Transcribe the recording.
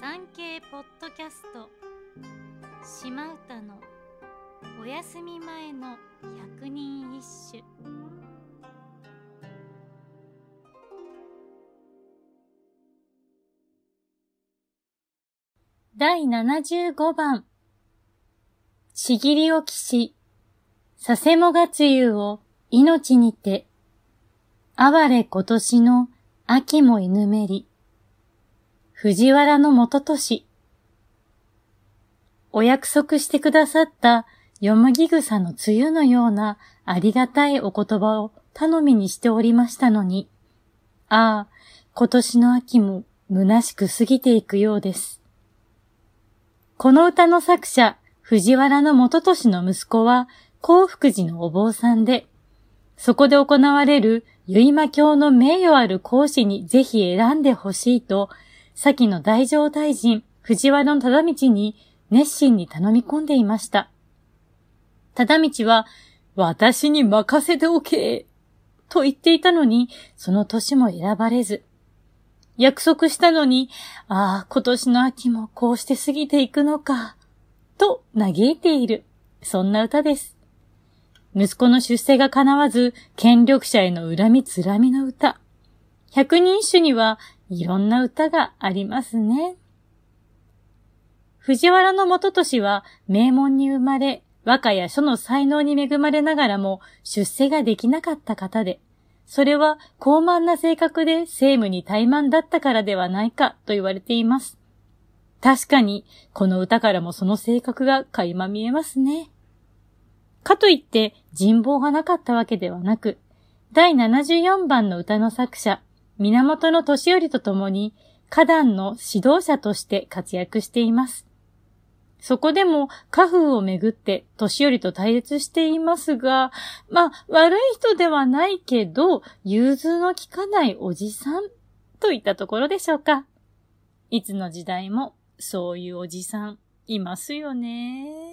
産経ポッドキャスト。島唄のお休み前の百人一首。第75番。ちぎりをきし、させもがつゆを命にて、哀れ今年の秋も犬めり、藤原の元年。お約束してくださったよもぎ草の梅雨のようなありがたいお言葉を頼みにしておりましたのに、ああ、今年の秋も虚しく過ぎていくようです。この歌の作者、藤原の元年の息子は、幸福寺のお坊さんで、そこで行われる結馬教の名誉ある講師にぜひ選んでほしいと、先の大乗大臣、藤原忠道に熱心に頼み込んでいました。忠道は、私に任せておけと言っていたのに、その年も選ばれず、約束したのに、ああ、今年の秋もこうして過ぎていくのか、と嘆いている。そんな歌です。息子の出世が叶わず、権力者への恨みつらみの歌。百人一首にはいろんな歌がありますね。藤原の元年は名門に生まれ、和歌や書の才能に恵まれながらも出世ができなかった方で、それは高慢な性格で政務に怠慢だったからではないかと言われています。確かに、この歌からもその性格が垣間見えますね。かといって人望がなかったわけではなく、第74番の歌の作者、源義頼と共に、歌壇の指導者として活躍しています。そこでも家風をめぐって年寄りと対立していますが、まあ悪い人ではないけど、融通の利かないおじさんといったところでしょうか。いつの時代もそういうおじさんいますよね。